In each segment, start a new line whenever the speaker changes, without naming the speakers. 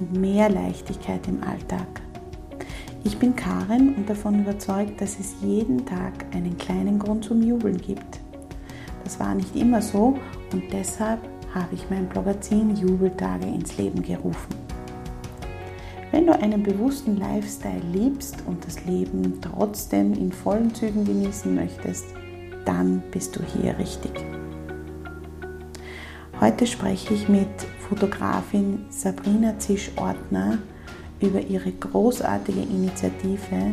mehr Leichtigkeit im Alltag. Ich bin Karin und davon überzeugt, dass es jeden Tag einen kleinen Grund zum Jubeln gibt. Das war nicht immer so und deshalb habe ich mein Blogazin Jubeltage ins Leben gerufen. Wenn du einen bewussten Lifestyle liebst und das Leben trotzdem in vollen Zügen genießen möchtest, dann bist du hier richtig. Heute spreche ich mit Fotografin Sabrina Zisch-Ortner über ihre großartige Initiative,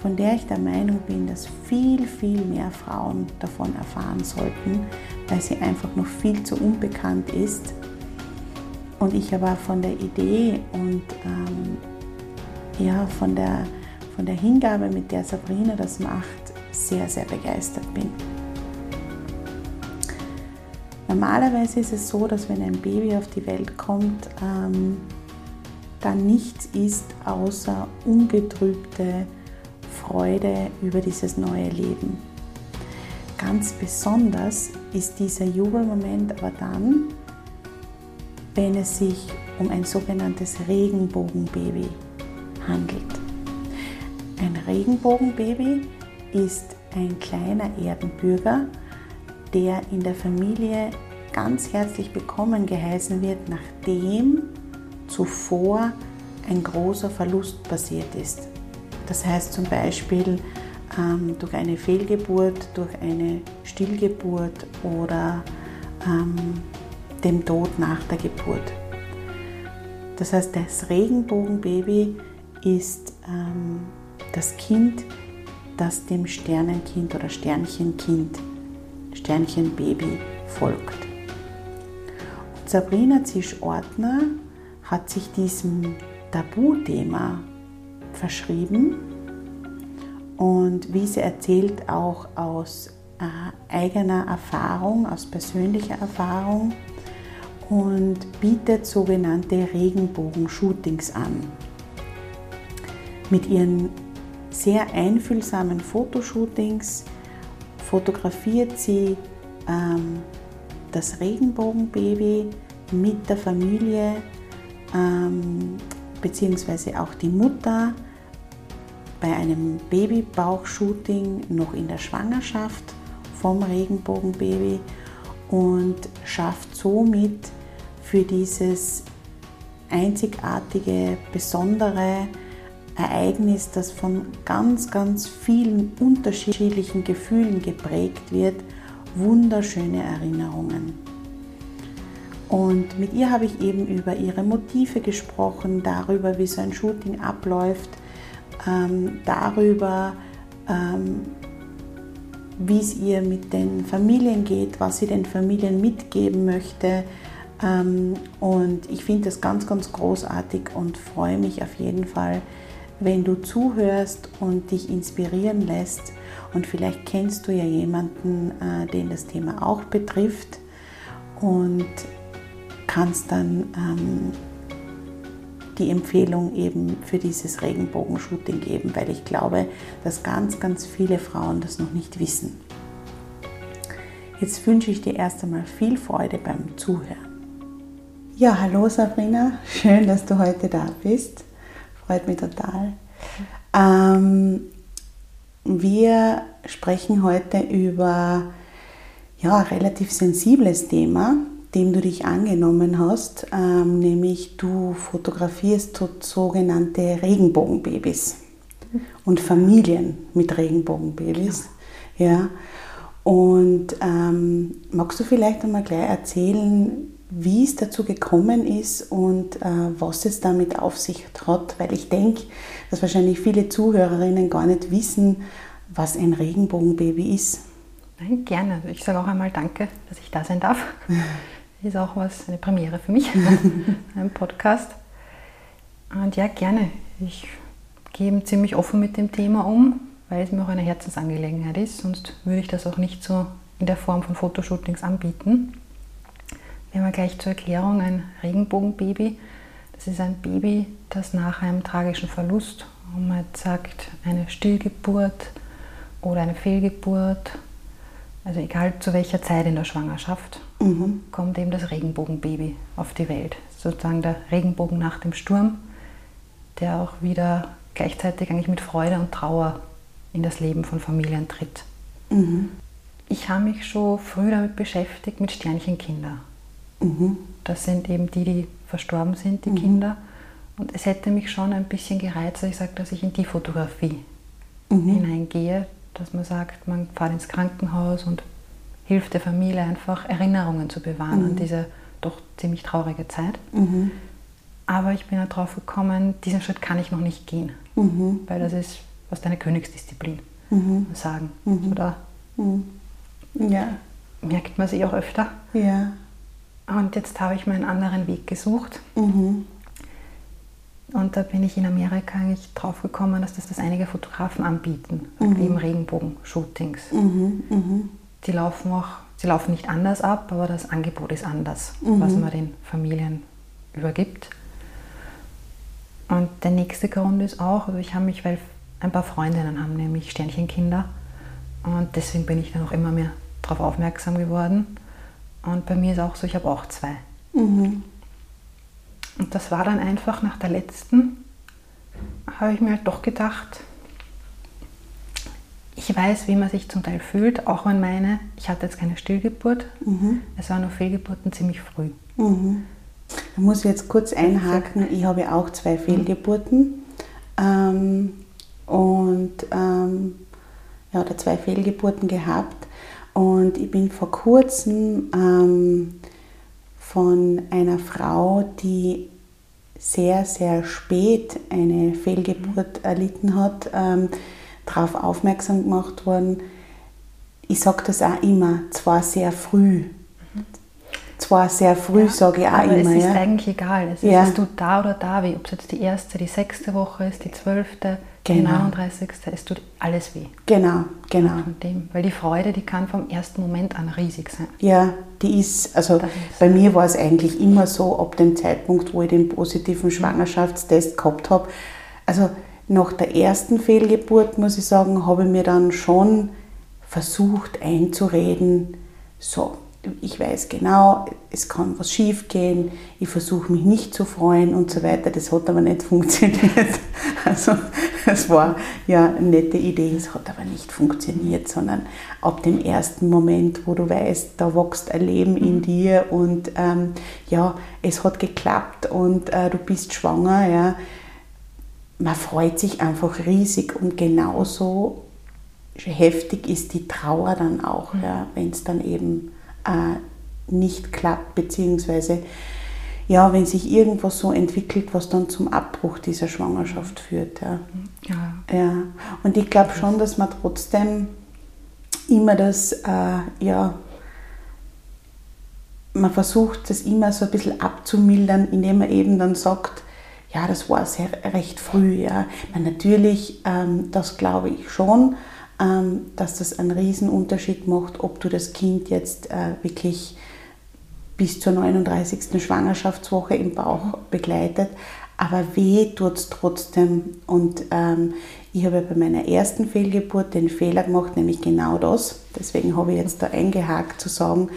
von der ich der Meinung bin, dass viel, viel mehr Frauen davon erfahren sollten, weil sie einfach noch viel zu unbekannt ist. Und ich aber von der Idee und ähm, ja, von, der, von der Hingabe, mit der Sabrina das macht, sehr, sehr begeistert bin. Normalerweise ist es so, dass wenn ein Baby auf die Welt kommt, ähm, da nichts ist außer ungetrübte Freude über dieses neue Leben. Ganz besonders ist dieser Jubelmoment aber dann, wenn es sich um ein sogenanntes Regenbogenbaby handelt. Ein Regenbogenbaby ist ein kleiner Erdenbürger, der in der Familie ganz herzlich willkommen geheißen wird, nachdem zuvor ein großer Verlust passiert ist. Das heißt zum Beispiel ähm, durch eine Fehlgeburt, durch eine Stillgeburt oder ähm, dem Tod nach der Geburt. Das heißt, das Regenbogenbaby ist ähm, das Kind, das dem Sternenkind oder Sternchenkind Sternchen Baby folgt. Und Sabrina Zisch-Ortner hat sich diesem Tabuthema verschrieben und wie sie erzählt, auch aus äh, eigener Erfahrung, aus persönlicher Erfahrung und bietet sogenannte Regenbogen-Shootings an. Mit ihren sehr einfühlsamen Fotoshootings fotografiert sie ähm, das Regenbogenbaby mit der Familie ähm, beziehungsweise auch die Mutter bei einem Babybauchshooting noch in der Schwangerschaft vom Regenbogenbaby und schafft somit für dieses einzigartige, besondere Ereignis, das von ganz, ganz vielen unterschiedlichen Gefühlen geprägt wird, wunderschöne Erinnerungen. Und mit ihr habe ich eben über ihre Motive gesprochen, darüber, wie so ein Shooting abläuft, ähm, darüber, ähm, wie es ihr mit den Familien geht, was sie den Familien mitgeben möchte. Ähm, und ich finde das ganz, ganz großartig und freue mich auf jeden Fall, wenn du zuhörst und dich inspirieren lässt. Und vielleicht kennst du ja jemanden, äh, den das Thema auch betrifft und kannst dann ähm, die Empfehlung eben für dieses Regenbogenshooting geben, weil ich glaube, dass ganz, ganz viele Frauen das noch nicht wissen. Jetzt wünsche ich dir erst einmal viel Freude beim Zuhören. Ja, hallo Sabrina, schön, dass du heute da bist. Freut mich total. Ähm, wir sprechen heute über ja, ein relativ sensibles Thema, dem du dich angenommen hast, ähm, nämlich du fotografierst sogenannte Regenbogenbabys und Familien mit Regenbogenbabys. Ja. ja. Und ähm, magst du vielleicht einmal gleich erzählen, wie es dazu gekommen ist und äh, was es damit auf sich hat? Weil ich denke, dass wahrscheinlich viele Zuhörerinnen gar nicht wissen, was ein Regenbogenbaby ist.
Nein, gerne. Ich sage auch einmal Danke, dass ich da sein darf. ist auch was, eine Premiere für mich, ein Podcast. Und ja, gerne. Ich gehe ziemlich offen mit dem Thema um, weil es mir auch eine Herzensangelegenheit ist. Sonst würde ich das auch nicht so in der Form von Fotoshootings anbieten. Wir haben gleich zur Erklärung ein Regenbogenbaby. Das ist ein Baby, das nach einem tragischen Verlust, und man sagt eine Stillgeburt oder eine Fehlgeburt, also egal zu welcher Zeit in der Schwangerschaft, mhm. kommt eben das Regenbogenbaby auf die Welt. Sozusagen der Regenbogen nach dem Sturm, der auch wieder gleichzeitig eigentlich mit Freude und Trauer in das Leben von Familien tritt. Mhm. Ich habe mich schon früh damit beschäftigt, mit Sternchenkinder. Mhm. Das sind eben die, die verstorben sind, die mhm. Kinder. Und es hätte mich schon ein bisschen gereizt, dass ich sage, dass ich in die Fotografie mhm. hineingehe, dass man sagt, man fährt ins Krankenhaus und hilft der Familie einfach Erinnerungen zu bewahren an mhm. diese doch ziemlich traurige Zeit. Mhm. Aber ich bin darauf gekommen, diesen Schritt kann ich noch nicht gehen, mhm. weil das ist was deine Königsdisziplin sagen. Oder ja. merkt man sich auch öfter. Ja. Und jetzt habe ich mir einen anderen Weg gesucht. Mhm. Und da bin ich in Amerika eigentlich drauf gekommen, dass das, das einige Fotografen anbieten, mhm. eben Regenbogen-Shootings. Mhm. Mhm. Die laufen auch, sie laufen nicht anders ab, aber das Angebot ist anders, mhm. was man den Familien übergibt. Und der nächste Grund ist auch, also ich habe mich, weil ein paar Freundinnen haben nämlich Sternchenkinder und deswegen bin ich dann auch immer mehr darauf aufmerksam geworden. Und bei mir ist auch so, ich habe auch zwei. Mhm. Und das war dann einfach nach der letzten, habe ich mir halt doch gedacht, ich weiß, wie man sich zum Teil fühlt, auch wenn meine, ich hatte jetzt keine Stillgeburt, mhm. es waren nur Fehlgeburten ziemlich früh.
Mhm. Da muss ich jetzt kurz einhaken, ich habe auch zwei Fehlgeburten ähm, und ähm, ja, oder zwei Fehlgeburten gehabt und ich bin vor kurzem ähm, von einer Frau, die sehr, sehr spät eine Fehlgeburt erlitten hat, ähm, darauf aufmerksam gemacht worden. Ich sage das auch immer, zwar sehr früh. Zwar sehr früh, ja, sage ich auch aber immer.
Es ist ja. eigentlich egal. Es ist, ja. du da oder da weh, ob es jetzt die erste, die sechste Woche ist, die zwölfte, Genau. 39. Es tut alles weh.
Genau, genau.
Von dem, weil die Freude, die kann vom ersten Moment an riesig sein.
Ja, die ist, also ist bei mir war es eigentlich immer so, ab dem Zeitpunkt, wo ich den positiven Schwangerschaftstest gehabt habe, also nach der ersten Fehlgeburt, muss ich sagen, habe ich mir dann schon versucht einzureden, so, ich weiß genau, es kann was schief gehen, ich versuche mich nicht zu freuen und so weiter. Das hat aber nicht funktioniert. Also es war ja eine nette Idee, es hat aber nicht funktioniert, sondern ab dem ersten Moment, wo du weißt, da wächst ein Leben in dir und ähm, ja, es hat geklappt und äh, du bist schwanger, ja, man freut sich einfach riesig und genauso heftig ist die Trauer dann auch, ja, wenn es dann eben äh, nicht klappt, beziehungsweise ja, wenn sich irgendwas so entwickelt, was dann zum Abbruch dieser Schwangerschaft führt. Ja. ja. ja. Und ich glaube schon, dass man trotzdem immer das, äh, ja, man versucht das immer so ein bisschen abzumildern, indem man eben dann sagt, ja, das war sehr recht früh. Ja. Natürlich, ähm, das glaube ich schon, dass das einen Riesenunterschied macht, ob du das Kind jetzt äh, wirklich bis zur 39. Schwangerschaftswoche im Bauch begleitet. aber weh tut es trotzdem. Und ähm, ich habe bei meiner ersten Fehlgeburt den Fehler gemacht, nämlich genau das. Deswegen habe ich jetzt da eingehakt zu sagen,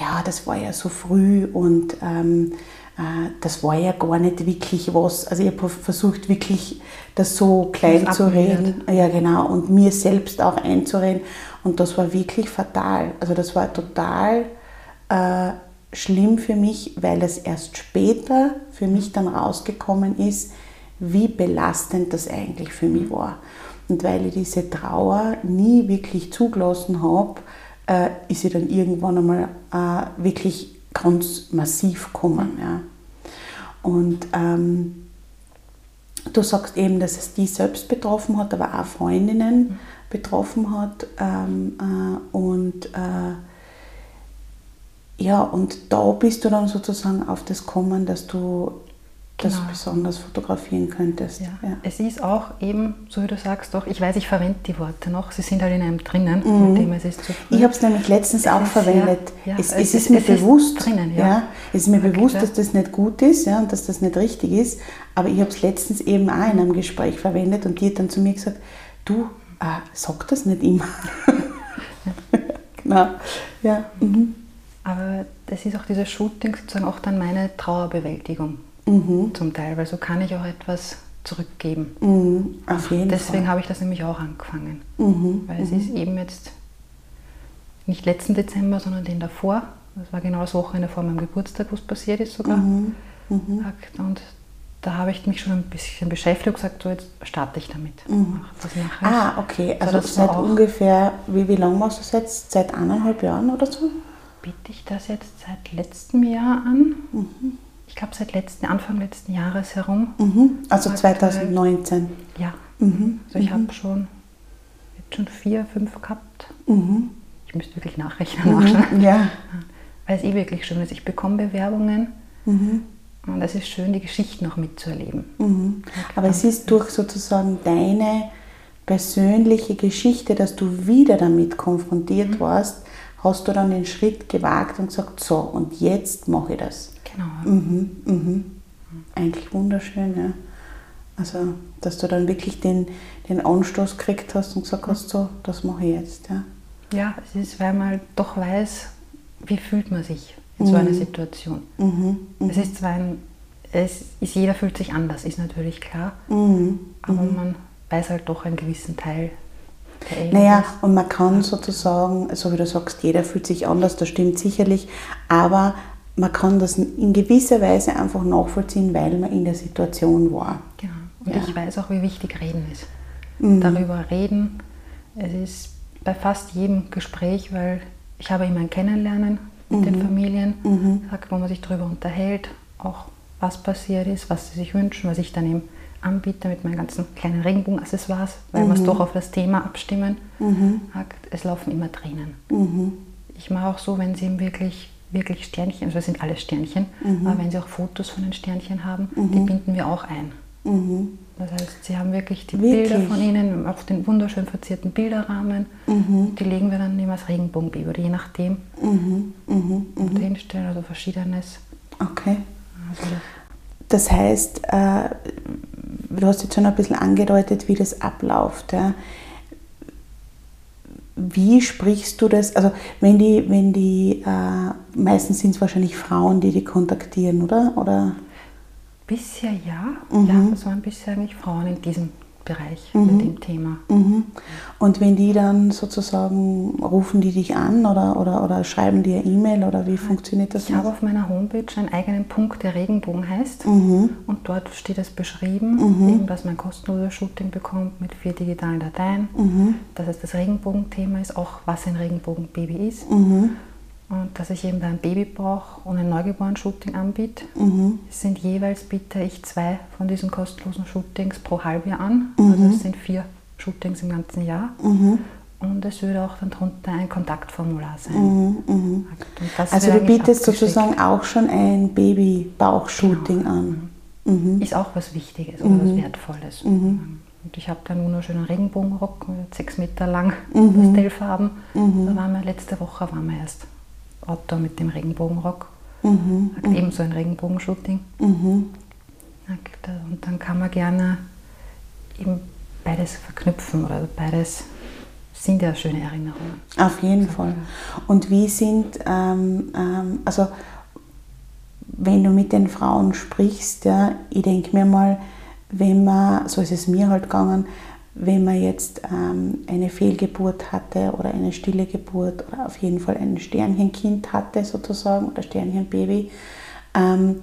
ja, das war ja so früh und ähm, äh, das war ja gar nicht wirklich was. Also ich habe versucht wirklich das so klein das zu reden. Ja, genau. Und mir selbst auch einzureden. Und das war wirklich fatal. Also das war total äh, schlimm für mich, weil es erst später für mich dann rausgekommen ist, wie belastend das eigentlich für mich war. Und weil ich diese Trauer nie wirklich zugelassen habe, äh, ist sie dann irgendwann einmal äh, wirklich ganz massiv gekommen. Ja. Und ähm, du sagst eben, dass es die selbst betroffen hat, aber auch Freundinnen mhm. betroffen hat. Ähm, äh, und äh, ja, und da bist du dann sozusagen auf das kommen, dass du das genau. besonders fotografieren könntest.
Ja. ja. Es ist auch eben, so wie du sagst, doch, ich weiß, ich verwende die Worte noch, sie sind halt in einem drinnen, mhm. mit dem es ist zu
früh. Ich habe es nämlich letztens es auch verwendet. Ja, es, es, es, ist mir bewusst, ist drinnen, ja. es ist mir okay, bewusst, dass das nicht gut ist ja, und dass das nicht richtig ist, aber ich habe es letztens eben auch in einem Gespräch verwendet und die hat dann zu mir gesagt, du, äh, sag das nicht immer.
genau. Ja. Mhm. Aber das ist auch dieses Shooting sozusagen auch dann meine Trauerbewältigung mhm. zum Teil, weil so kann ich auch etwas zurückgeben. Mhm. Auf jeden Deswegen habe ich das nämlich auch angefangen. Mhm. Weil es mhm. ist eben jetzt nicht letzten Dezember, sondern den davor. Das war genau das Wochenende vor meinem Geburtstag, wo es passiert ist sogar. Mhm. Mhm. Und da habe ich mich schon ein bisschen beschäftigt und gesagt, so jetzt starte ich damit.
Mhm. Ah, okay. Also, also seit ungefähr, wie, wie lange machst du das jetzt? Seit eineinhalb Jahren oder so?
Biete ich das jetzt seit letztem Jahr an? Mhm ich glaube, seit letzten, Anfang letzten Jahres herum.
Mhm. Also 2019.
Ja. Mhm. Also ich mhm. habe schon, jetzt schon vier, fünf gehabt. Mhm. Ich müsste wirklich nachrechnen, mhm. nachschauen. Ja. Weil es eh wirklich schön ist. Ich bekomme Bewerbungen mhm. und es ist schön, die Geschichten noch mitzuerleben.
Mhm. Aber es ist durch sozusagen deine persönliche Geschichte, dass du wieder damit konfrontiert warst, hast du dann den Schritt gewagt und gesagt, so, und jetzt mache ich das. Genau. Mhm, mhm. Eigentlich wunderschön, ja. Also, dass du dann wirklich den, den Anstoß gekriegt hast und gesagt hast, so, das mache ich jetzt. Ja,
ja es ist, weil man doch weiß, wie fühlt man sich in mhm. so einer mhm. Situation. Mhm. mhm. Es ist zwar ein, es ist, jeder fühlt sich anders, ist natürlich klar, mhm. aber man weiß halt doch einen gewissen Teil
naja, und man kann sozusagen, so wie du sagst, jeder fühlt sich anders, das stimmt sicherlich, aber man kann das in gewisser Weise einfach nachvollziehen, weil man in der Situation war.
Genau. Und ja. ich weiß auch, wie wichtig Reden ist. Mhm. Darüber reden. Es ist bei fast jedem Gespräch, weil ich habe immer ein Kennenlernen mit mhm. den Familien, mhm. wo man sich darüber unterhält, auch was passiert ist, was sie sich wünschen, was ich dann eben anbiete mit meinen ganzen kleinen Regenbogenaccessoires, weil wir es mhm. doch auf das Thema abstimmen. Mhm. Es laufen immer Tränen. Mhm. Ich mache auch so, wenn sie ihm wirklich wirklich Sternchen, also das sind alles Sternchen, mhm. aber wenn Sie auch Fotos von den Sternchen haben, mhm. die binden wir auch ein. Mhm. Das heißt, Sie haben wirklich die wirklich? Bilder von Ihnen auf den wunderschön verzierten Bilderrahmen. Mhm. Die legen wir dann immer als Regenbogenbaby oder je nachdem mhm. mhm. mhm. hinstellen, also verschiedenes.
Okay. Also das heißt, äh, du hast jetzt schon ein bisschen angedeutet, wie das abläuft. Ja wie sprichst du das? Also wenn die, wenn die, äh, meistens sind es wahrscheinlich Frauen, die die kontaktieren, oder? oder?
Bisher ja. Mhm. Ja, das waren bisher eigentlich Frauen in diesem Bereich mhm. mit dem Thema.
Mhm. Und wenn die dann sozusagen, rufen die dich an oder, oder, oder schreiben dir E-Mail oder wie funktioniert das?
Ich habe auf meiner Homepage einen eigenen Punkt, der Regenbogen heißt mhm. und dort steht es beschrieben, mhm. eben, dass man kostenloses Shooting bekommt mit vier digitalen Dateien, mhm. dass es das Regenbogenthema ist, auch was ein Regenbogenbaby ist mhm. Und dass ich eben da ein Babybauch und ein Neugeboren-Shooting anbiete. Mhm. Es sind jeweils biete ich zwei von diesen kostenlosen Shootings pro Halbjahr an. Mhm. Also es sind vier Shootings im ganzen Jahr. Mhm. Und es würde auch dann darunter ein Kontaktformular sein. Mhm,
mhm. Also du bietest sozusagen auch schon ein Babybauch-Shooting genau. an.
Mhm. Ist auch was Wichtiges oder was Wertvolles. Und ich habe da einen wunderschönen Regenbogenrock, sechs Meter lang, mhm. Pastellfarben. Da waren wir letzte Woche waren wir erst Outdoor mit dem Regenbogenrock. Mhm. Ebenso ein Regenbogenshooting. Mhm. Und dann kann man gerne eben beides verknüpfen oder beides sind ja schöne Erinnerungen.
Auf jeden Fall. Und wie sind, ähm, ähm, also wenn du mit den Frauen sprichst, ja, ich denke mir mal, wenn man, so ist es mir halt gegangen, wenn man jetzt ähm, eine Fehlgeburt hatte oder eine stille Geburt oder auf jeden Fall ein Sternchenkind hatte sozusagen oder Sternchenbaby, ähm,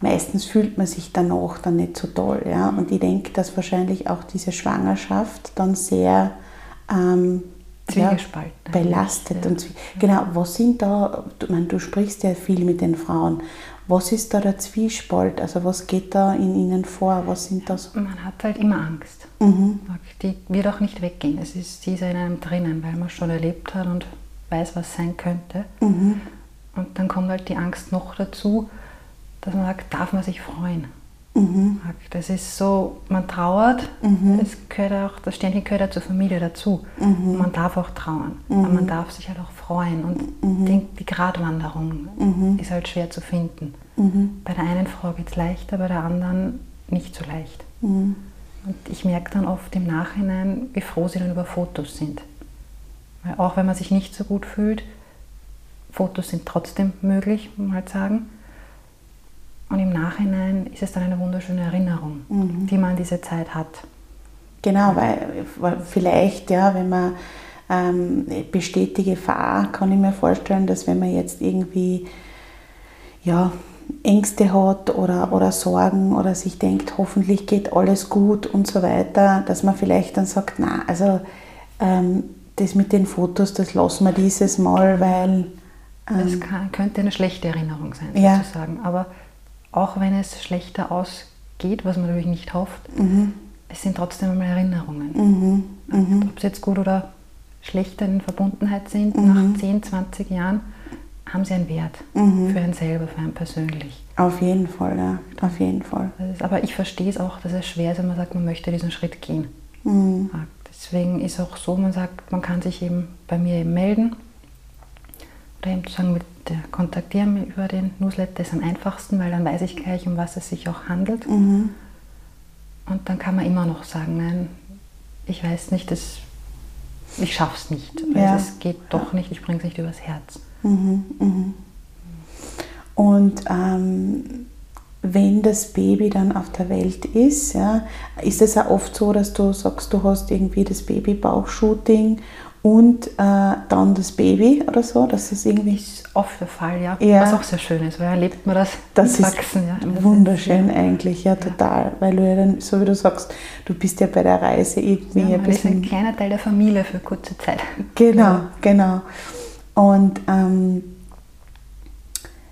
meistens fühlt man sich danach dann nicht so toll. Ja? Und ich denke, dass wahrscheinlich auch diese Schwangerschaft dann sehr ähm, ja, belastet. Ja. Und, genau, was sind da, ich meine, du sprichst ja viel mit den Frauen, was ist da der Zwiespalt? Also was geht da in ihnen vor? Was sind das?
Man hat halt immer Angst. Mhm. Die wird auch nicht weggehen. Es ist, die ist in einem drinnen, weil man schon erlebt hat und weiß, was sein könnte. Mhm. Und dann kommt halt die Angst noch dazu, dass man sagt, darf man sich freuen? Mhm. Das ist so, man trauert, mhm. es gehört auch, das Sternchen gehört ja zur Familie dazu. Mhm. Man darf auch trauern, aber man mhm. darf sich halt auch freuen. Und mhm. die, die Gratwanderung mhm. ist halt schwer zu finden. Bei der einen Frau geht es leichter, bei der anderen nicht so leicht. Und ich merke dann oft im Nachhinein, wie froh sie dann über Fotos sind. Weil auch wenn man sich nicht so gut fühlt, Fotos sind trotzdem möglich, muss man halt sagen. Und im Nachhinein ist es dann eine wunderschöne Erinnerung, mhm. die man an diese Zeit hat.
Genau, weil, weil vielleicht, ja, wenn man ähm, besteht die Gefahr, kann ich mir vorstellen, dass wenn man jetzt irgendwie ja, Ängste hat oder, oder Sorgen oder sich denkt, hoffentlich geht alles gut und so weiter, dass man vielleicht dann sagt, na, also ähm, das mit den Fotos, das lassen wir dieses Mal, weil...
Ähm, das kann, könnte eine schlechte Erinnerung sein, sozusagen. Ja. Aber auch wenn es schlechter ausgeht, was man natürlich nicht hofft, mhm. es sind trotzdem einmal Erinnerungen. Mhm. Mhm. Ob es jetzt gut oder schlechter in Verbundenheit sind, mhm. nach 10, 20 Jahren, haben sie einen Wert mhm. für einen selber, für einen persönlich.
Auf jeden Fall, ja, auf jeden Fall.
Ist, aber ich verstehe es auch, dass es schwer ist, wenn man sagt, man möchte diesen Schritt gehen. Mhm. Deswegen ist auch so, man sagt, man kann sich eben bei mir eben melden oder eben sagen, mit der kontaktieren mich über den Newsletter ist am einfachsten, weil dann weiß ich gleich, um was es sich auch handelt. Mhm. Und dann kann man immer noch sagen, nein, ich weiß nicht, das, ich es nicht. Ja. Es geht doch nicht, ich bringe es nicht übers Herz. Mhm,
mhm. Und ähm, wenn das Baby dann auf der Welt ist, ja, ist es auch oft so, dass du sagst, du hast irgendwie das Babybauchshooting und äh, dann das Baby oder so. Das ist irgendwie
ist oft der Fall, ja. ja. Was auch sehr schön ist, weil erlebt man das,
das Wachsen. Ja. Das wunderschön ist, eigentlich, ja, total. Ja. Weil du ja dann, so wie du sagst, du bist ja bei der Reise irgendwie
ja, ein bisschen. ein kleiner Teil der Familie für kurze Zeit.
Genau, genau. Und ähm,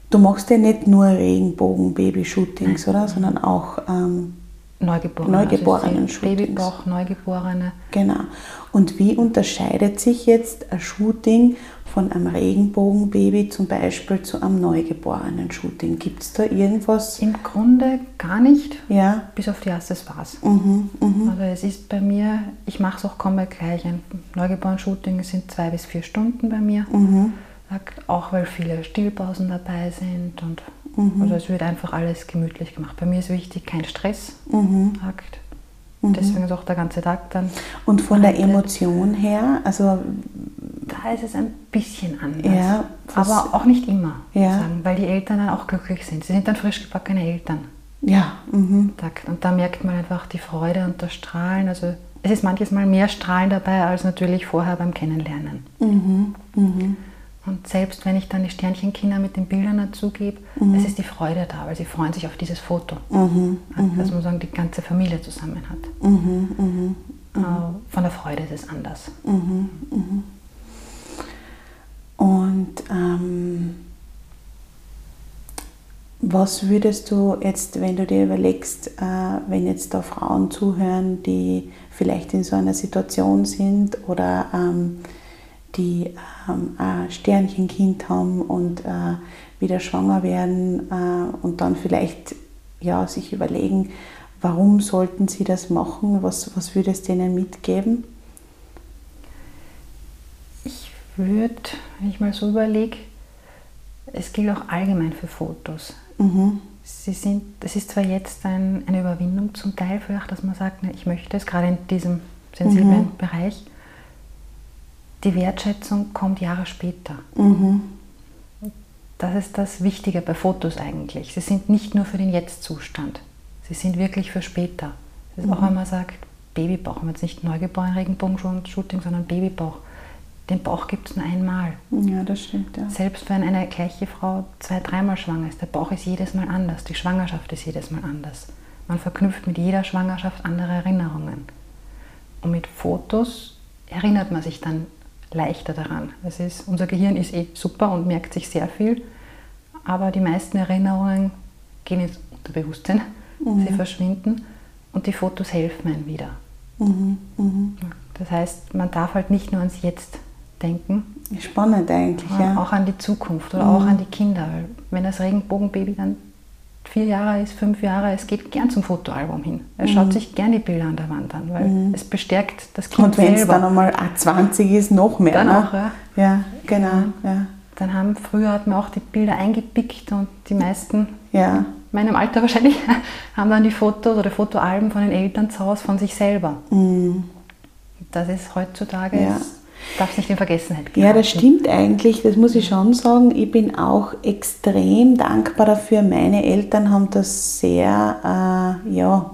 du machst ja nicht nur Regenbogen-Baby-Shootings, oder? Sondern auch ähm,
Neugeborene.
Neugeborenen also
Babybauch, Neugeborene.
Genau. Und wie unterscheidet sich jetzt ein Shooting von einem Regenbogenbaby zum Beispiel zu einem neugeborenen Shooting? Gibt es da irgendwas?
Im Grunde gar nicht.
Ja.
Bis auf die erste Spaß. Mhm, mh. Also es ist bei mir, ich mache es auch komplett gleich. Ein Neugeboren-Shooting sind zwei bis vier Stunden bei mir. Mhm. Auch weil viele Stillpausen dabei sind und Mhm. Also es wird einfach alles gemütlich gemacht. Bei mir ist wichtig, kein Stress. Mhm. Mhm. Deswegen ist auch der ganze Tag dann.
Und von der Emotion her, also.
Da ist es ein bisschen anders. Ja, aber auch nicht immer, ja. sagen, weil die Eltern dann auch glücklich sind. Sie sind dann frisch gebackene Eltern.
Ja. Mhm.
Und da merkt man einfach die Freude und das Strahlen. Also es ist manches Mal mehr Strahlen dabei als natürlich vorher beim Kennenlernen. Mhm. Mhm. Und selbst wenn ich dann die Sternchenkinder mit den Bildern dazugebe, mhm. es ist die Freude da, weil sie freuen sich auf dieses Foto. Mhm. Dass man sagen, die ganze Familie zusammen hat. Mhm. mhm. Äh, von der Freude ist es anders.
Mhm, mhm. Und ähm, was würdest du jetzt, wenn du dir überlegst, äh, wenn jetzt da Frauen zuhören, die vielleicht in so einer Situation sind oder ähm, die ähm, ein Sternchenkind haben und äh, wieder schwanger werden äh, und dann vielleicht ja, sich überlegen, warum sollten sie das machen? Was, was würde es denen mitgeben?
Ich würde, wenn ich mal so überlege, es gilt auch allgemein für Fotos. Mhm. sie sind, es ist zwar jetzt ein, eine Überwindung zum Teil vielleicht, dass man sagt, ne, ich möchte es gerade in diesem sensiblen mhm. Bereich. Die Wertschätzung kommt Jahre später. Mhm. Das ist das Wichtige bei Fotos eigentlich. Sie sind nicht nur für den Jetzt-Zustand, sie sind wirklich für später. Das ist mhm. auch, wenn man sagt, Babybauch, wenn man jetzt nicht neugeboren Regenbogen-Shooting, sondern Babybauch. Den Bauch gibt es nur einmal.
Ja, das stimmt. Ja.
Selbst wenn eine gleiche Frau zwei, dreimal schwanger ist, der Bauch ist jedes Mal anders, die Schwangerschaft ist jedes Mal anders. Man verknüpft mit jeder Schwangerschaft andere Erinnerungen. Und mit Fotos erinnert man sich dann leichter daran. Es ist, unser Gehirn ist eh super und merkt sich sehr viel, aber die meisten Erinnerungen gehen ins Unterbewusstsein, mhm. sie verschwinden und die Fotos helfen einem wieder. Mhm. Mhm. Das heißt, man darf halt nicht nur ans Jetzt denken.
Spannend eigentlich, ja.
Auch an die Zukunft oder auch mhm. an die Kinder. Wenn das Regenbogenbaby dann vier Jahre ist, fünf Jahre, es geht gern zum Fotoalbum hin. Er mhm. schaut sich gern die Bilder an der Wand an, weil mhm. es bestärkt das Kind
Und wenn es dann einmal 20 ist, noch mehr.
Dann
ne?
auch, ja.
Ja, genau. Ja.
Dann haben, früher hat man auch die Bilder eingepickt und die meisten,
ja.
meinem Alter wahrscheinlich, haben dann die Fotos oder Fotoalben von den Eltern zu Hause von sich selber. Mhm. Das ist heutzutage ja. ist Darf es nicht in Vergessenheit
gehen. Ja, das stimmt eigentlich, das muss ich schon sagen. Ich bin auch extrem dankbar dafür. Meine Eltern haben das sehr, äh, ja,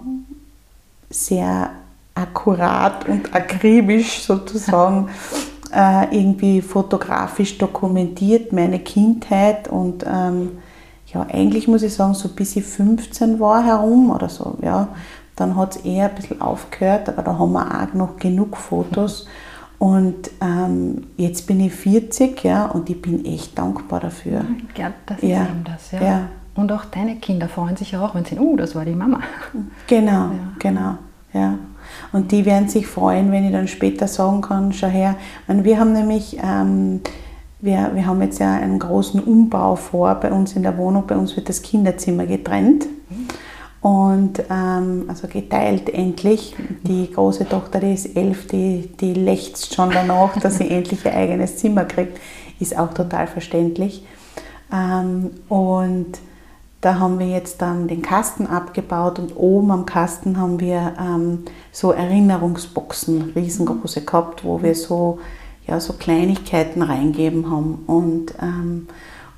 sehr akkurat und akribisch sozusagen äh, irgendwie fotografisch dokumentiert, meine Kindheit. Und ähm, ja, eigentlich muss ich sagen, so bis ich 15 war herum oder so, ja, dann hat es eher ein bisschen aufgehört, aber da haben wir auch noch genug Fotos. Und ähm, jetzt bin ich 40 ja, und ich bin echt dankbar dafür.
Ja, das ist ja. eben das, ja. ja. Und auch deine Kinder freuen sich auch, wenn sie sehen, uh, das war die Mama.
Genau, ja. genau, ja. Und die werden sich freuen, wenn ich dann später sagen kann, schau her. Und wir haben nämlich, ähm, wir, wir haben jetzt ja einen großen Umbau vor bei uns in der Wohnung. Bei uns wird das Kinderzimmer getrennt. Mhm. Und ähm, also geteilt endlich. Die große Tochter, die ist elf, die, die lechzt schon danach, dass sie endlich ihr eigenes Zimmer kriegt. Ist auch total verständlich. Ähm, und da haben wir jetzt dann den Kasten abgebaut und oben am Kasten haben wir ähm, so Erinnerungsboxen, riesengroße gehabt, wo wir so, ja, so Kleinigkeiten reingeben haben. Und ähm,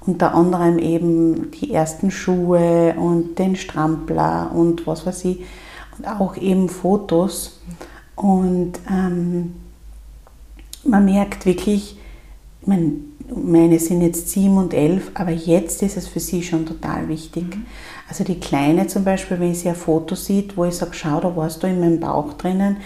unter anderem eben die ersten Schuhe und den Strampler und was weiß ich. Und auch eben Fotos. Und ähm, man merkt wirklich, ich meine, meine sind jetzt sieben und elf, aber jetzt ist es für sie schon total wichtig. Mhm. Also die Kleine zum Beispiel, wenn sie ein Foto sieht, wo ich sage, schau, da warst du in meinem Bauch drinnen,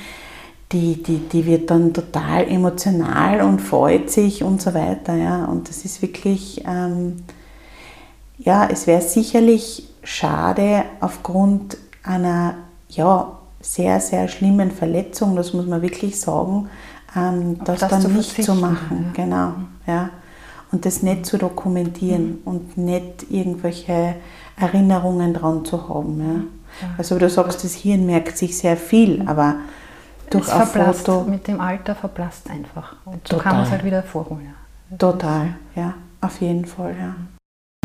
die, die, die wird dann total emotional und freut sich und so weiter. Ja. Und das ist wirklich, ähm, ja, es wäre sicherlich schade aufgrund einer ja, sehr, sehr schlimmen Verletzung, das muss man wirklich sagen, ähm, das, das, dann nicht zu machen. Ja. Genau, ja. Und das nicht zu dokumentieren mhm. und nicht irgendwelche Erinnerungen dran zu haben. Ja. Ja. Also du sagst, das Hirn merkt sich sehr viel, mhm. aber durch es
ein verblasst, Foto. Mit dem Alter verblasst einfach. Und so Total. kann man es halt wieder vorholen.
Total, ja, auf jeden Fall, ja.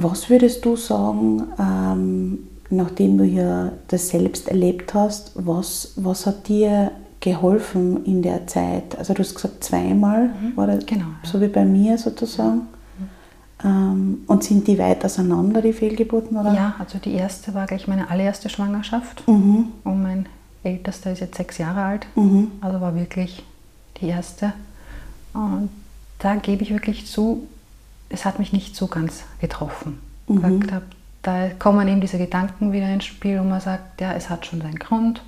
Was würdest du sagen, ähm, nachdem du ja das selbst erlebt hast, was, was hat dir geholfen in der Zeit? Also du hast gesagt, zweimal mhm. war das genau, so wie bei mir sozusagen. Mhm. Ähm, und sind die weit auseinander, die Fehlgeburten? Oder?
Ja, also die erste war gleich meine allererste Schwangerschaft. Mhm. Und mein ältester ist jetzt sechs Jahre alt. Mhm. Also war wirklich die erste. Und da gebe ich wirklich zu, es hat mich nicht so ganz getroffen. Mhm. Habe, da kommen eben diese Gedanken wieder ins Spiel, wo man sagt, ja, es hat schon seinen Grund,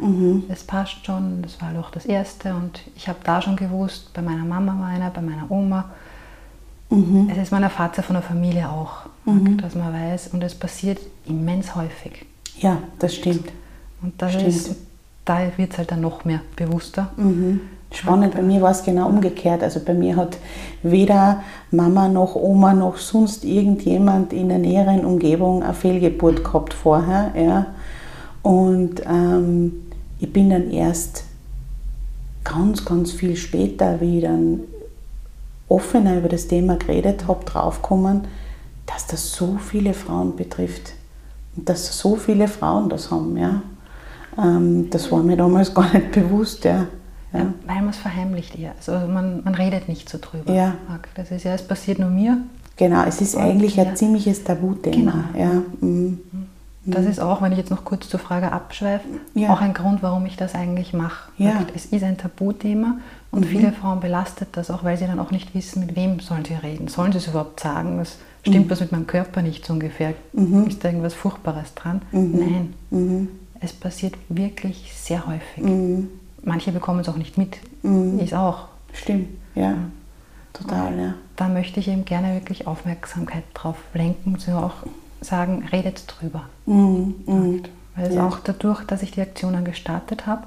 mhm. es passt schon, das war doch das Erste und ich habe da schon gewusst, bei meiner Mama war einer, bei meiner Oma. Mhm. Es ist meiner Vater von der Familie auch, mhm. dass man weiß und es passiert immens häufig.
Ja, das stimmt.
Und ist, da wird es halt dann noch mehr bewusster.
Mhm. Spannend, bei mir war es genau umgekehrt. Also bei mir hat weder Mama noch Oma noch sonst irgendjemand in der näheren Umgebung eine Fehlgeburt gehabt vorher. Ja. Und ähm, ich bin dann erst ganz, ganz viel später, wie ich dann offener über das Thema geredet habe, draufgekommen, dass das so viele Frauen betrifft. Und dass so viele Frauen das haben, ja. Ähm, das war mir damals gar nicht bewusst, ja.
ja. ja weil man es verheimlicht eher. Also man, man redet nicht so drüber.
Ja.
Das ist ja, es passiert nur mir.
Genau, es ist eigentlich ein ziemliches Tabuthema.
Genau. Ja. Mhm. Das ist auch, wenn ich jetzt noch kurz zur Frage abschweife, ja. auch ein Grund, warum ich das eigentlich mache. Ja. Es ist ein Tabuthema und mhm. viele Frauen belastet das auch, weil sie dann auch nicht wissen, mit wem sollen sie reden. Sollen sie es überhaupt sagen? Was stimmt mhm. was mit meinem Körper nicht so ungefähr? Mhm. Ist da irgendwas Furchtbares dran? Mhm. Nein. Mhm. Es passiert wirklich sehr häufig. Mhm. Manche bekommen es auch nicht mit. Ich auch.
Stimmt, ja. Total, ja.
Da möchte ich eben gerne wirklich Aufmerksamkeit drauf lenken, so auch sagen, redet drüber. Mhm, mhm. Weil es ja. auch dadurch, dass ich die Aktionen gestartet habe,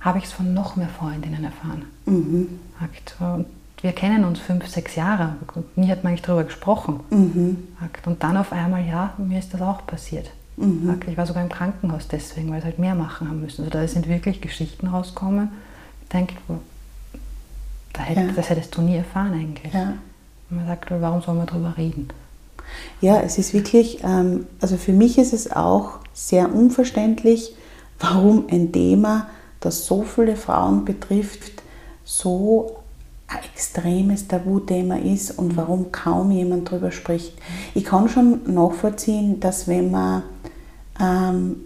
habe ich es von noch mehr Freundinnen erfahren. Mhm. Und wir kennen uns fünf, sechs Jahre und nie hat man eigentlich darüber gesprochen. Mhm. Und dann auf einmal, ja, mir ist das auch passiert. Mhm. Ich war sogar im Krankenhaus deswegen, weil sie halt mehr machen haben müssen. Also da sind wirklich Geschichten rausgekommen. Ich denke, da hätt, ja. das hättest du nie erfahren eigentlich. Ja. Und man sagt, warum soll man darüber reden?
Ja, es ist wirklich, ähm, also für mich ist es auch sehr unverständlich, warum ein Thema, das so viele Frauen betrifft, so ein extremes Tabuthema ist und warum kaum jemand darüber spricht. Ich kann schon nachvollziehen, dass wenn man ähm,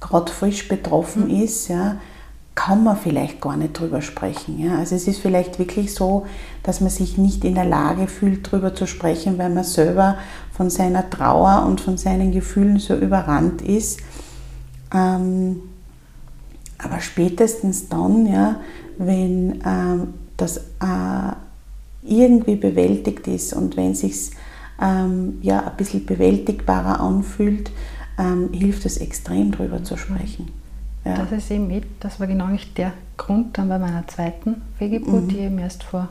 gerade frisch betroffen mhm. ist, ja, kann man vielleicht gar nicht drüber sprechen. Ja? Also es ist vielleicht wirklich so, dass man sich nicht in der Lage fühlt, drüber zu sprechen, weil man selber von seiner Trauer und von seinen Gefühlen so überrannt ist. Ähm, aber spätestens dann, ja, wenn ähm, das äh, irgendwie bewältigt ist und wenn sich ähm, ja, ein bisschen bewältigbarer anfühlt, ähm, hilft es extrem, drüber zu sprechen.
Ja. Das ist eben mit, das war genau nicht der Grund dann bei meiner zweiten Fehlgeburt, mhm. die eben erst vor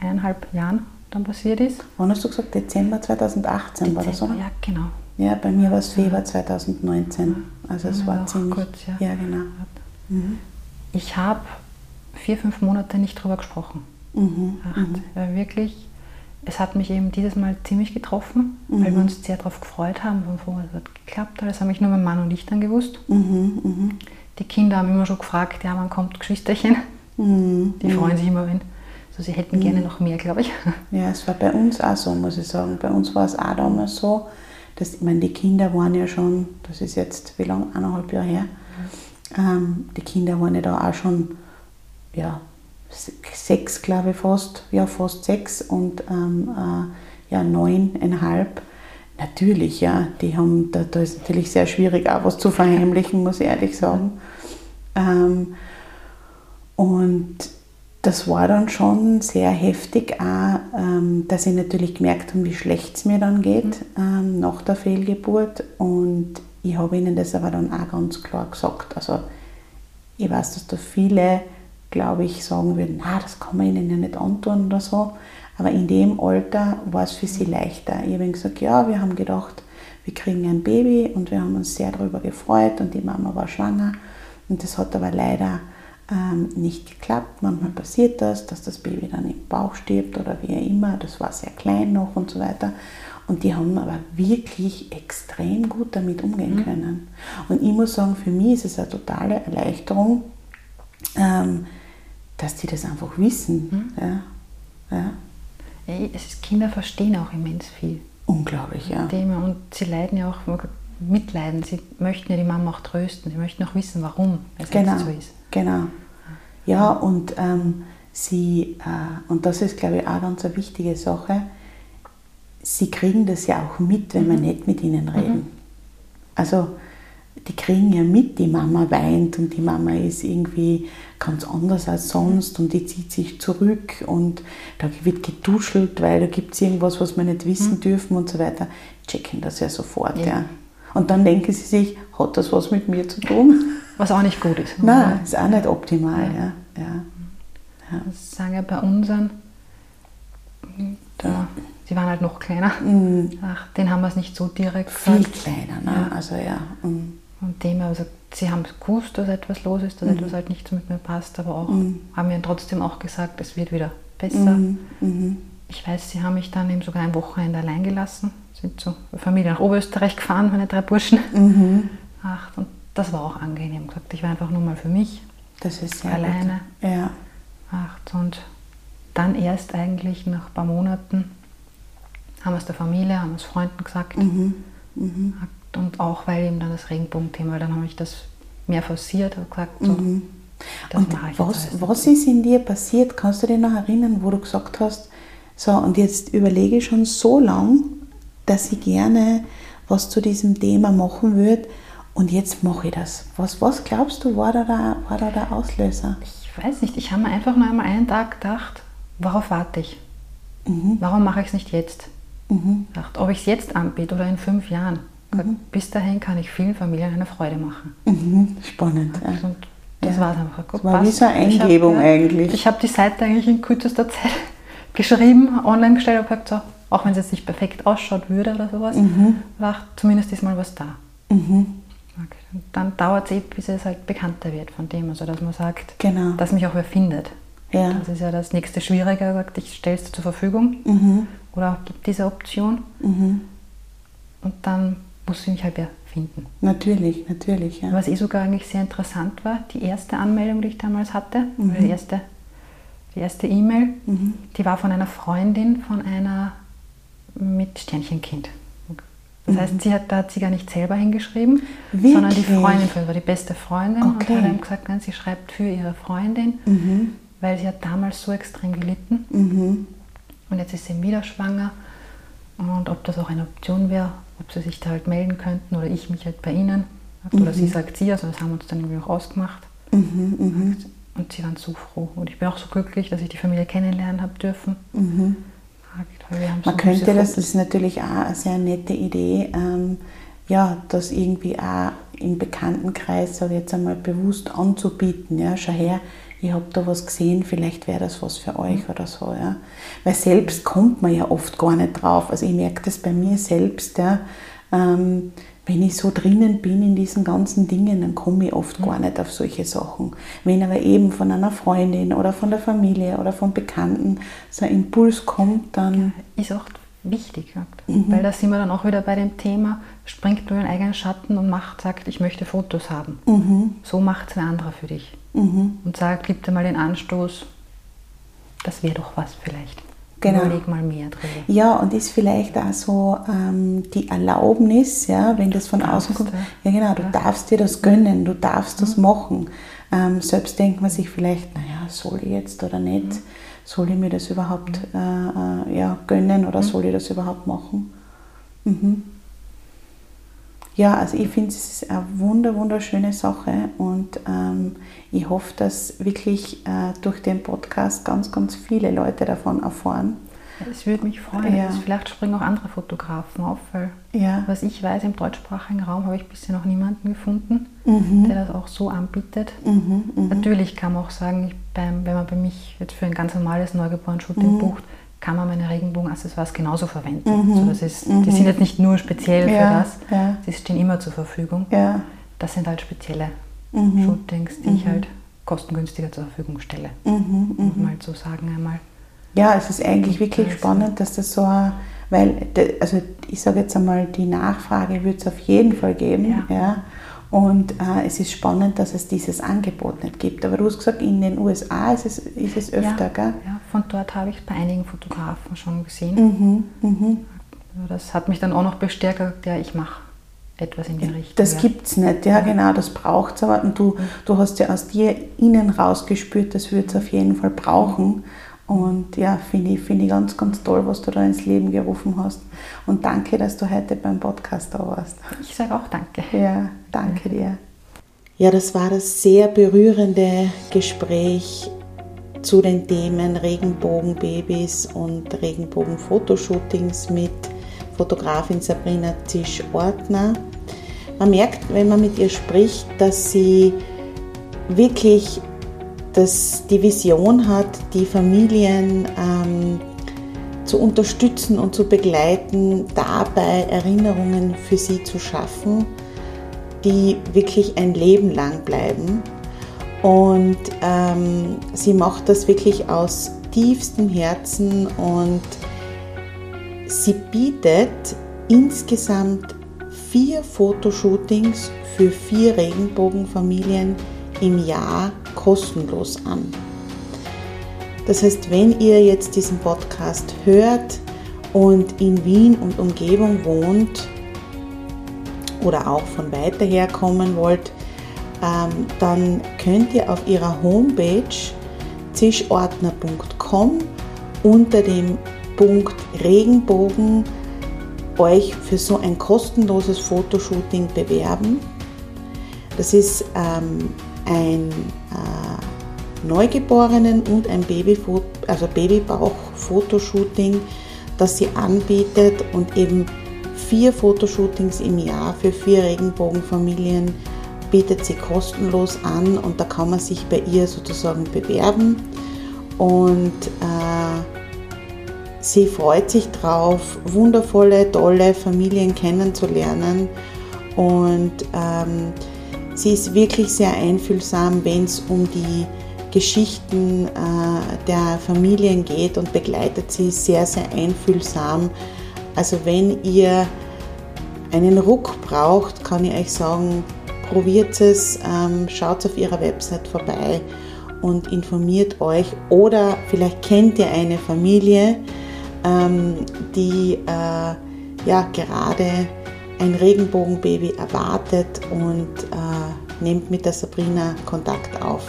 eineinhalb Jahren dann passiert ist.
Wann hast du gesagt? Dezember 2018 Dezember, war das, oder?
Ja, genau.
Ja, bei mir war es Februar 2019. Also es war ziemlich...
Kurz, ja.
ja, genau.
Mhm. Ich habe vier, fünf Monate nicht drüber gesprochen. Mhm. Ach, mhm. Wirklich es hat mich eben dieses Mal ziemlich getroffen, mhm. weil wir uns sehr darauf gefreut haben, von vorher es hat geklappt. Das haben mich nur mein Mann und ich dann gewusst. Mhm, mh. Die Kinder haben immer schon gefragt, ja, wann kommt Geschwisterchen? Mhm. Die freuen mhm. sich immer, wenn. Also sie hätten gerne mhm. noch mehr, glaube ich.
Ja, es war bei uns auch so, muss ich sagen. Bei uns war es auch damals so, dass, ich meine, die Kinder waren ja schon, das ist jetzt, wie lange, eineinhalb Jahre her, ähm, die Kinder waren ja da auch schon, ja, sechs, glaube ich, fast, ja, fast sechs und ähm, äh, ja, neuneinhalb. Natürlich, ja, die haben, da, da ist natürlich sehr schwierig, auch was zu verheimlichen, muss ich ehrlich sagen. Ähm, und das war dann schon sehr heftig, auch, ähm, dass ich natürlich gemerkt habe, wie schlecht es mir dann geht mhm. ähm, nach der Fehlgeburt. Und ich habe ihnen das aber dann auch ganz klar gesagt. Also ich weiß, dass da viele glaube ich, sagen würden, na, das kann man ihnen ja nicht antun oder so. Aber in dem Alter war es für sie leichter. Ich habe gesagt, ja, wir haben gedacht, wir kriegen ein Baby und wir haben uns sehr darüber gefreut und die Mama war schwanger. Und das hat aber leider ähm, nicht geklappt. Manchmal passiert das, dass das Baby dann im Bauch stirbt oder wie immer. Das war sehr klein noch und so weiter. Und die haben aber wirklich extrem gut damit umgehen mhm. können. Und ich muss sagen, für mich ist es eine totale Erleichterung, ähm, dass die das einfach wissen. Mhm. Ja. Ja.
Ist, Kinder verstehen auch immens viel.
Unglaublich, ja.
Thema. Und sie leiden ja auch mitleiden. Sie möchten ja die Mama auch trösten. Sie möchten auch wissen, warum es
genau,
so ist.
Genau. Ja, und ähm, sie, äh, und das ist, glaube ich, auch ganz eine wichtige Sache, sie kriegen das ja auch mit, wenn mhm. wir nicht mit ihnen reden. Mhm. Also die kriegen ja mit, die Mama weint und die Mama ist irgendwie ganz anders als sonst und die zieht sich zurück und da wird getuschelt, weil da gibt es irgendwas, was wir nicht wissen mhm. dürfen und so weiter. Checken das ja sofort. Ja. ja. Und dann denken sie sich, hat das was mit mir zu tun?
Was auch nicht gut ist.
Nein, ist auch nicht optimal. Ja. Ja.
Ja. Das sagen ja bei unseren, da, sie waren halt noch kleiner. Mhm. Ach, den haben wir es nicht so direkt
Viel gesagt. kleiner, ne? Also ja. Mhm.
Und dem, also sie haben gewusst, dass etwas los ist, dass mhm. etwas halt nicht so mit mir passt, aber auch mhm. haben mir trotzdem auch gesagt, es wird wieder besser. Mhm. mhm. Ich weiß, sie haben mich dann eben sogar ein Wochenende allein gelassen. sind zur Familie nach Oberösterreich gefahren, meine drei Burschen.
Mhm.
Ach, und das war auch angenehm. Gesagt, ich war einfach nur mal für mich,
Das ist sehr
alleine.
Gut. Ja.
Ach, und dann erst eigentlich nach ein paar Monaten haben wir es der Familie, haben wir es Freunden gesagt.
Mhm. Mhm.
Und auch weil eben dann das Regenbogenthema, dann habe ich das mehr forciert, habe gesagt, so,
Mhm.
das
Und
mache ich
was,
alles.
was ist in dir passiert? Kannst du dich noch erinnern, wo du gesagt hast, so und jetzt überlege ich schon so lang, dass ich gerne was zu diesem Thema machen würde und jetzt mache ich das. Was, was glaubst du, war da, der, war da der Auslöser?
Ich weiß nicht, ich habe mir einfach nur einmal einen Tag gedacht, worauf warte ich?
Mhm.
Warum mache ich es nicht jetzt?
Mhm.
Gedacht, ob ich es jetzt anbiete oder in fünf Jahren. Gesagt, Bis dahin kann ich vielen Familien eine Freude machen.
Mhm. Spannend. Ja.
Und das
Ja.
war es einfach. Gut,
Das war wie so eine
Ich hab,
Eingebung
ja,
eigentlich.
Ich habe die Seite eigentlich in kürzester Zeit geschrieben, online gestellt, habe gesagt, so, auch wenn es jetzt nicht perfekt ausschaut würde oder sowas,
Mhm.
war zumindest ist mal was da.
Mhm.
Okay. Und dann dauert es eh, bis es halt bekannter wird von dem, also dass man sagt,
Genau.
dass mich auch wer findet.
Ja.
Das ist ja das nächste Schwierige, gesagt, ich stelle es zur Verfügung
Mhm.
oder gibt diese Option
Mhm.
und dann muss ich mich halt wer finden.
Natürlich, natürlich. Ja.
Was eh sogar eigentlich sehr interessant war, die erste Anmeldung, die ich damals hatte,
Mhm.
die erste die erste E-Mail,
Mhm.
die war von einer Freundin von einer mit Sternchenkind. Das heißt, sie hat, da hat sie gar nicht selber hingeschrieben, sondern die
Wirklich?
Freundin von ihr war die beste Freundin und
Okay.
hat dann gesagt, nein, sie schreibt für ihre Freundin,
Mhm.
weil sie hat damals so extrem gelitten
Mhm.
und jetzt ist sie wieder schwanger und ob das auch eine Option wäre, ob sie sich da halt melden könnten oder ich mich halt bei ihnen. Oder sie sagt sie, also das haben wir uns dann irgendwie auch ausgemacht.
Mhm. Mhm.
Und sie waren so froh. Und ich bin auch so glücklich, dass ich die Familie kennenlernen habe dürfen.
Mhm.
Haben so
Man könnte das, das ist natürlich auch eine sehr nette Idee, ähm, ja, das irgendwie auch im Bekanntenkreis, sage ich jetzt einmal, bewusst anzubieten. Ja, schau her, ich habe da was gesehen, vielleicht wäre das was für euch oder so. Ja. Weil selbst kommt man ja oft gar nicht drauf. Also ich merke das bei mir selbst, ja, ähm, wenn ich so drinnen bin in diesen ganzen Dingen, dann komme ich oft gar nicht auf solche Sachen. Wenn aber eben von einer Freundin oder von der Familie oder von Bekannten so ein Impuls kommt, dann
ist auch wichtig,
Mhm.
weil da sind wir dann auch wieder bei dem Thema, springt nur in den eigenen Schatten und macht, sagt, ich möchte Fotos haben.
Mhm.
So macht es ein anderer für dich.
Mhm.
Und sagt, gib dir mal den Anstoß, das wäre doch was vielleicht.
Genau.
Überleg mal mehr drüber.
Ja, und ist vielleicht auch so ähm, die Erlaubnis, ja, wenn das von außen kommt.
ja.
Ja, genau, du
Ja.
darfst dir das gönnen, du darfst das machen. Ähm, selbst denkt man sich vielleicht, naja, soll ich jetzt oder nicht? Soll ich mir das überhaupt äh, äh, ja, gönnen oder soll ich das überhaupt machen? Mhm. Ja, also ich finde, es ist eine wunder, wunderschöne Sache und ähm, ich hoffe, dass wirklich äh, durch den Podcast ganz, ganz viele Leute davon erfahren.
Es würde mich freuen.
Ja.
Also vielleicht springen auch andere Fotografen auf, weil
Ja.
was ich weiß, im deutschsprachigen Raum habe ich bisher noch niemanden gefunden,
Mhm.
der das auch so anbietet.
Mhm, mhm.
Natürlich kann man auch sagen, ich beim, wenn man bei mich jetzt für ein ganz normales Neugeboren-Shooting
Mhm.
bucht, kann man meine Regenbogenaccessoires genauso verwenden. Also das ist, Die sind jetzt nicht nur speziell
Mhm. Ja,
für das, sie stehen immer zur Verfügung. Das sind halt spezielle
Mhm.
Shootings, die ich halt kostengünstiger zur Verfügung stelle.
Mhm, mhm.
man halt so sagen einmal.
Ja, es ist eigentlich wirklich
Also-
spannend, dass das so, ein- weil, also ich sage jetzt einmal, die Nachfrage wird es auf jeden Fall geben. Ja.
Ja.
Und äh, es ist spannend, dass es dieses Angebot nicht gibt. Aber du hast gesagt, in den USA ist es, ist es öfter,
ja,
gell?
ja, von dort habe ich es bei einigen Fotografen schon gesehen.
Mhm, mhm.
Das hat mich dann auch noch bestärkt, ja, ich mache etwas in die Richtung.
Das
ja.
gibt es nicht, ja genau, das braucht es aber. Und du, du hast ja aus dir innen rausgespürt, das wird es auf jeden Fall brauchen. Und ja, finde ich, finde ich ganz, ganz toll, was du da ins Leben gerufen hast. Und danke, dass du heute beim Podcast da warst.
Ich sage auch Danke.
Ja, danke dir. Ja, das war das sehr berührende Gespräch zu den Themen Regenbogenbabys und Regenbogenfotoshootings mit Fotografin Sabrina Zisch-Ortner. Man merkt, wenn man mit ihr spricht, dass sie wirklich das, die Vision hat, die Familien ähm, zu unterstützen und zu begleiten, dabei Erinnerungen für sie zu schaffen, die wirklich ein Leben lang bleiben. Und ähm, sie macht das wirklich aus tiefstem Herzen und sie bietet insgesamt vier Fotoshootings für vier Regenbogenfamilien im Jahr kostenlos an. Das heißt, wenn ihr jetzt diesen Podcast hört und in Wien und Umgebung wohnt oder auch von weiter her kommen wollt, ähm, dann könnt ihr auf ihrer Homepage zischordner.com unter dem Punkt Regenbogen euch für so ein kostenloses Fotoshooting bewerben. Das ist ähm, ein Neugeborenen und ein also Babybauch-Fotoshooting, das sie anbietet und eben vier Fotoshootings im Jahr für vier Regenbogenfamilien bietet sie kostenlos an und da kann man sich bei ihr sozusagen bewerben. Und äh, sie freut sich drauf, wundervolle, tolle Familien kennenzulernen und ähm, sie ist wirklich sehr einfühlsam, wenn es um die Geschichten äh, der Familien geht und begleitet sie sehr, sehr einfühlsam. Also wenn ihr einen Ruck braucht, kann ich euch sagen, probiert es, ähm, schaut auf ihrer Website vorbei und informiert euch oder vielleicht kennt ihr eine Familie, ähm, die äh, ja gerade ein Regenbogenbaby erwartet und äh, nehmt mit der Sabrina Kontakt auf.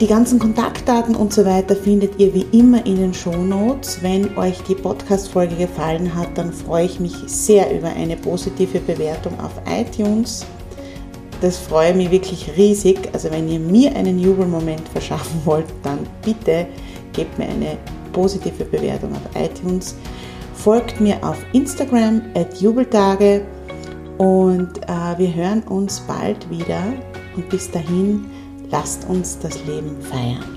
Die ganzen Kontaktdaten und so weiter findet ihr wie immer in den Shownotes. Wenn euch die Podcast-Folge gefallen hat, dann freue ich mich sehr über eine positive Bewertung auf iTunes. Das freue mich wirklich riesig. Also wenn ihr mir einen Jubelmoment verschaffen wollt, dann bitte gebt mir eine positive Bewertung auf iTunes. Folgt mir auf Instagram at Jubeltage und äh, wir hören uns bald wieder. Und bis dahin Lasst uns das Leben feiern.